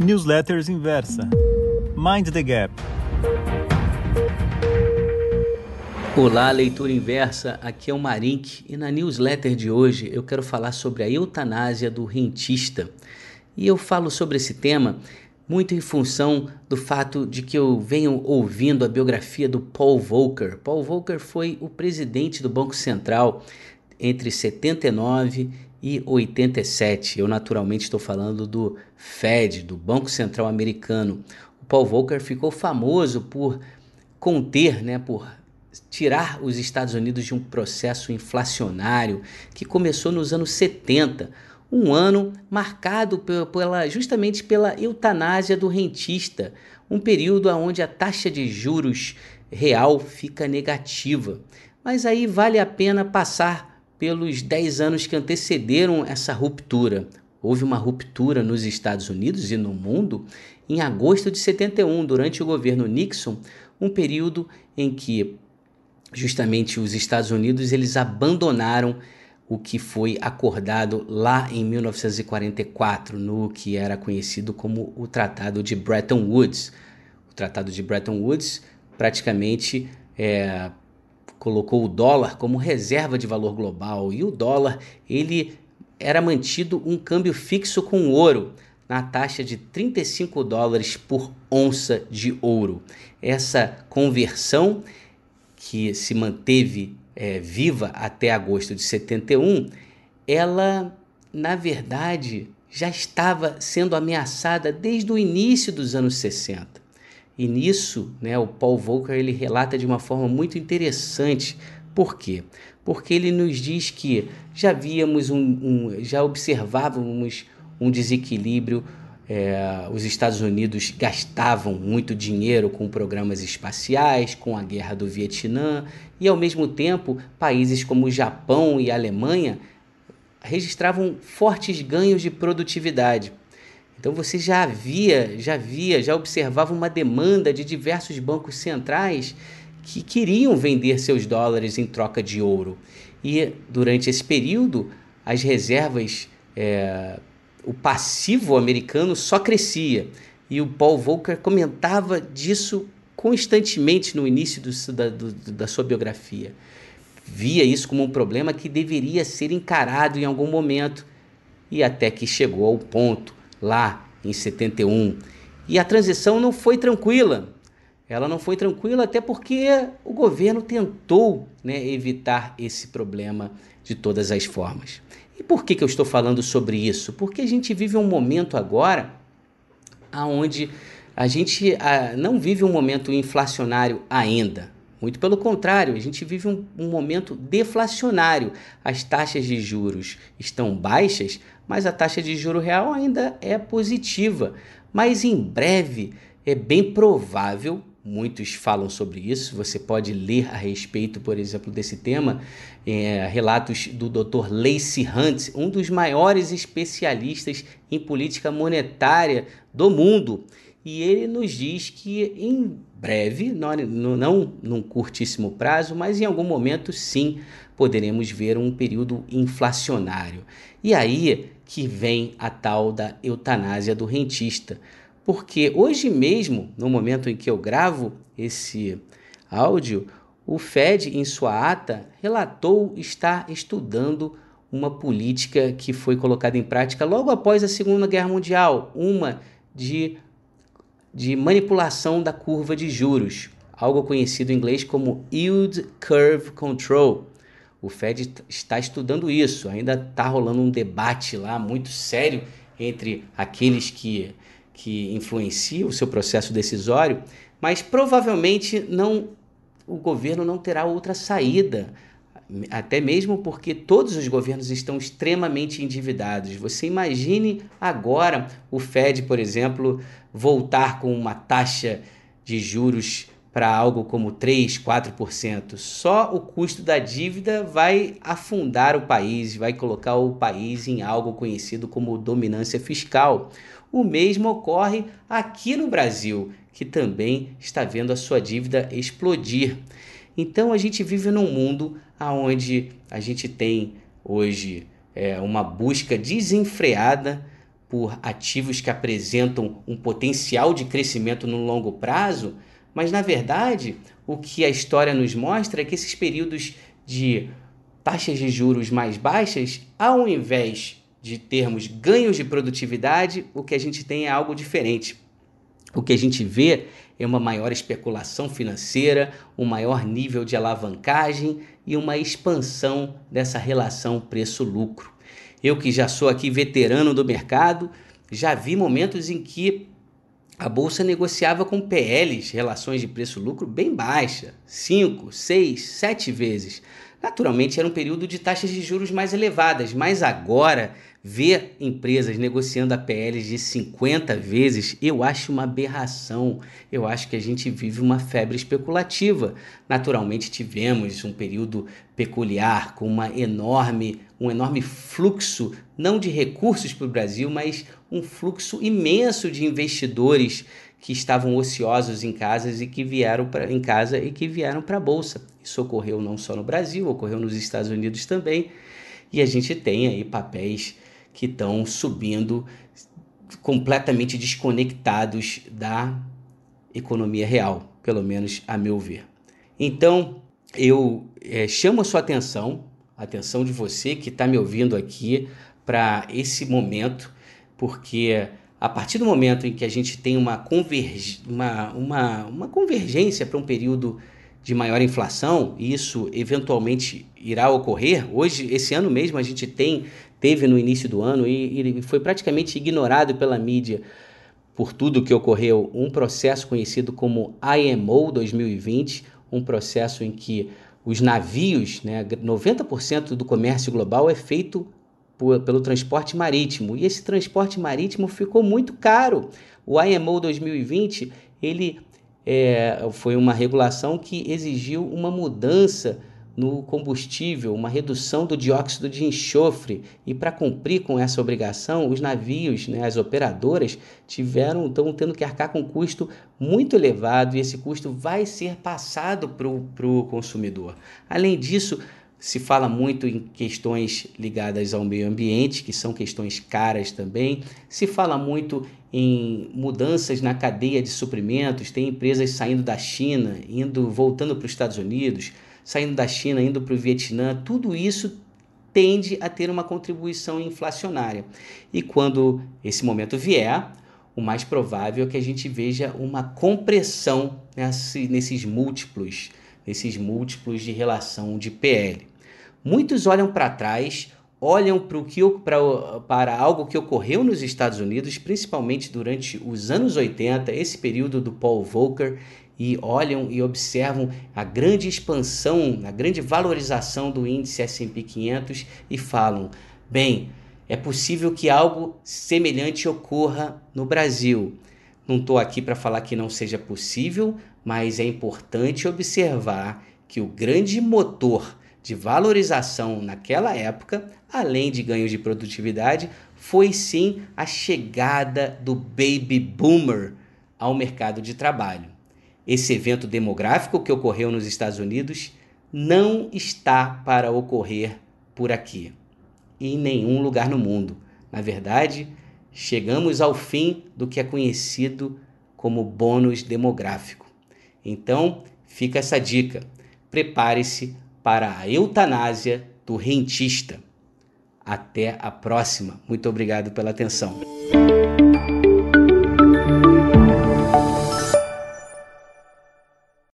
Newsletters Inversa. Mind the Gap. Olá, leitura inversa. Aqui é o Marink e na newsletter de hoje eu quero falar sobre a eutanásia do rentista. E eu falo sobre esse tema muito em função do fato de que eu venho ouvindo a biografia do Paul Volcker. Paul Volcker foi o presidente do Banco Central entre 79 e 87. Eu naturalmente estou falando do Fed, do Banco Central Americano. O Paul Volcker ficou famoso por conter, né, por tirar os Estados Unidos de um processo inflacionário que começou nos anos 70, um ano marcado pela, justamente pela eutanásia do rentista, um período onde a taxa de juros real fica negativa. Mas aí vale a pena passar pelos 10 anos que antecederam essa ruptura. Houve uma ruptura nos Estados Unidos e no mundo em agosto de 71, durante o governo Nixon, um período em que justamente os Estados Unidos eles abandonaram o que foi acordado lá em 1944, no que era conhecido como o Tratado de Bretton Woods. O Tratado de Bretton Woods praticamente é, colocou o dólar como reserva de valor global e o dólar ele era mantido um câmbio fixo com ouro na taxa de 35 dólares por onça de ouro. Essa conversão que se manteve é, viva até agosto de 71, ela na verdade já estava sendo ameaçada desde o início dos anos 60. E nisso, né, o Paul Volcker ele relata de uma forma muito interessante. Por quê? Porque ele nos diz que já víamos um, um já observávamos um desequilíbrio. É, os Estados Unidos gastavam muito dinheiro com programas espaciais, com a guerra do Vietnã, e ao mesmo tempo países como o Japão e a Alemanha registravam fortes ganhos de produtividade. Então você já via, já via, já observava uma demanda de diversos bancos centrais que queriam vender seus dólares em troca de ouro. E durante esse período, as reservas, é, o passivo americano só crescia. E o Paul Volcker comentava disso constantemente no início do, da, do, da sua biografia. Via isso como um problema que deveria ser encarado em algum momento, e até que chegou ao ponto lá em 71. E a transição não foi tranquila. Ela não foi tranquila até porque o governo tentou né, evitar esse problema de todas as formas. E por que, que eu estou falando sobre isso? Porque a gente vive um momento agora onde a gente a, não vive um momento inflacionário ainda. Muito pelo contrário, a gente vive um, um, momento deflacionário. As taxas de juros estão baixas, mas a taxa de juro real ainda é positiva. Mas em breve é bem provável, muitos falam sobre isso, você pode ler a respeito, por exemplo, desse tema, é, relatos do Dr. Lacey Hunt, um dos maiores especialistas em política monetária do mundo. E ele nos diz que em breve, não, não num curtíssimo prazo, mas em algum momento sim poderemos ver um período inflacionário. E aí que vem a tal da eutanásia do rentista. Porque hoje mesmo, no momento em que eu gravo esse áudio, o Fed, em sua ata, relatou estar estudando uma política que foi colocada em prática logo após a Segunda Guerra Mundial, uma de de manipulação da curva de juros, algo conhecido em inglês como Yield Curve Control. O Fed está estudando isso, ainda está rolando um debate lá muito sério entre aqueles que, que influenciam o seu processo decisório, mas provavelmente não o governo não terá outra saída até mesmo porque todos os governos estão extremamente endividados. Você imagine agora o Fed, por exemplo, voltar com uma taxa de juros para algo como 3, 4%. Só o custo da dívida vai afundar o país, vai colocar o país em algo conhecido como dominância fiscal. O mesmo ocorre aqui no Brasil, que também está vendo a sua dívida explodir. Então a gente vive num mundo onde a gente tem hoje é, uma busca desenfreada por ativos que apresentam um potencial de crescimento no longo prazo, mas na verdade o que a história nos mostra é que esses períodos de taxas de juros mais baixas, ao invés de termos ganhos de produtividade, o que a gente tem é algo diferente. O que a gente vê é uma maior especulação financeira, um maior nível de alavancagem e uma expansão dessa relação preço-lucro. Eu que já sou aqui veterano do mercado, já vi momentos em que a bolsa negociava com PLs, relações de preço-lucro bem baixa, 5, 6, 7 vezes. Naturalmente era um período de taxas de juros mais elevadas, mas agora ver empresas negociando a PLs de 50 vezes, eu acho uma aberração. Eu acho que a gente vive uma febre especulativa. Naturalmente tivemos um período peculiar com uma enorme, um enorme fluxo não de recursos para o Brasil, mas um fluxo imenso de investidores que estavam ociosos em casas e que vieram em casa e que vieram para a bolsa. Isso ocorreu não só no Brasil, ocorreu nos Estados Unidos também. E a gente tem aí papéis que estão subindo completamente desconectados da economia real, pelo menos a meu ver. Então, eu é, chamo a sua atenção, a atenção de você que está me ouvindo aqui, para esse momento, porque a partir do momento em que a gente tem uma, converg... uma, uma, uma convergência para um período de maior inflação, e isso eventualmente irá ocorrer. Hoje, esse ano mesmo, a gente tem, teve no início do ano e, e foi praticamente ignorado pela mídia por tudo que ocorreu, um processo conhecido como IMO 2020, um processo em que os navios, né, 90% do comércio global é feito por, pelo transporte marítimo. E esse transporte marítimo ficou muito caro. O IMO 2020 ele é, foi uma regulação que exigiu uma mudança no combustível, uma redução do dióxido de enxofre. E para cumprir com essa obrigação, os navios, né, as operadoras, tiveram estão tendo que arcar com um custo muito elevado e esse custo vai ser passado para o consumidor. Além disso, se fala muito em questões ligadas ao meio ambiente, que são questões caras também. Se fala muito em mudanças na cadeia de suprimentos, tem empresas saindo da China, indo voltando para os Estados Unidos, saindo da China, indo para o Vietnã. Tudo isso tende a ter uma contribuição inflacionária. E quando esse momento vier, o mais provável é que a gente veja uma compressão nesse, nesses múltiplos nesses múltiplos de relação de PL. Muitos olham para trás, olham para, o que, para, para algo que ocorreu nos Estados Unidos, principalmente durante os anos 80, esse período do Paul Volcker, e olham e observam a grande expansão, a grande valorização do índice S&P 500 e falam: bem, é possível que algo semelhante ocorra no Brasil. Não estou aqui para falar que não seja possível, mas é importante observar que o grande motor de valorização naquela época, além de ganho de produtividade, foi sim a chegada do baby boomer ao mercado de trabalho. Esse evento demográfico que ocorreu nos Estados Unidos não está para ocorrer por aqui em nenhum lugar no mundo. Na verdade, chegamos ao fim do que é conhecido como bônus demográfico. Então, fica essa dica: prepare-se para a eutanásia do rentista. Até a próxima. Muito obrigado pela atenção.